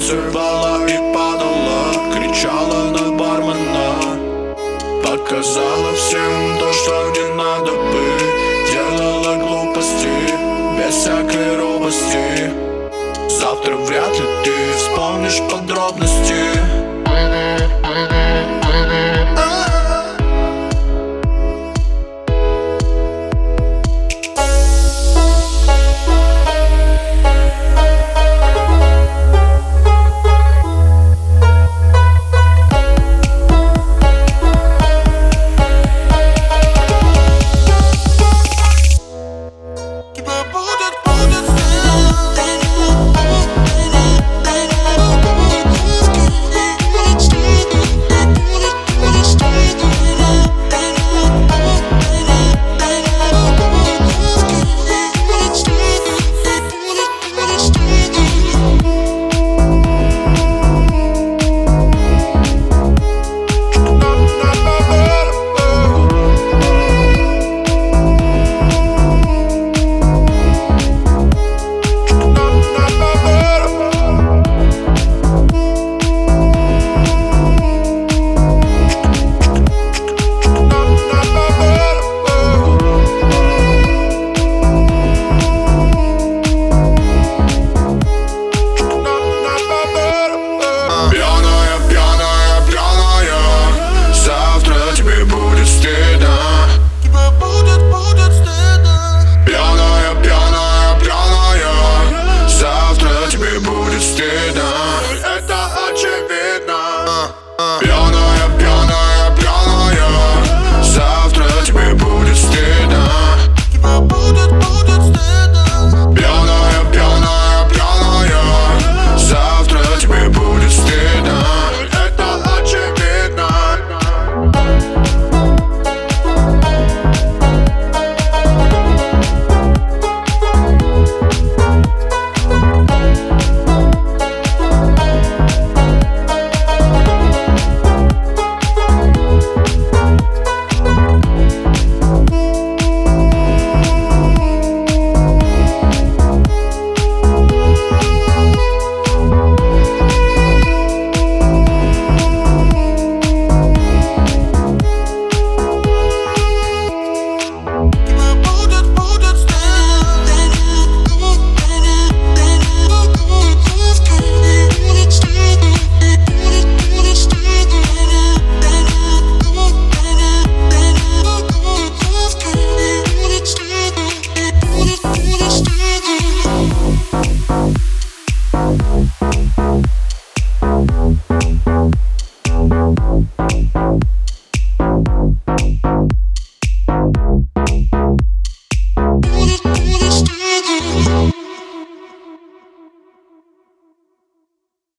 Танцевала и падала Кричала на бармена. Показала всем то, что не надо бы, Делала глупости Без всякой робости. Завтра вряд ли ты вспомнишь подробности.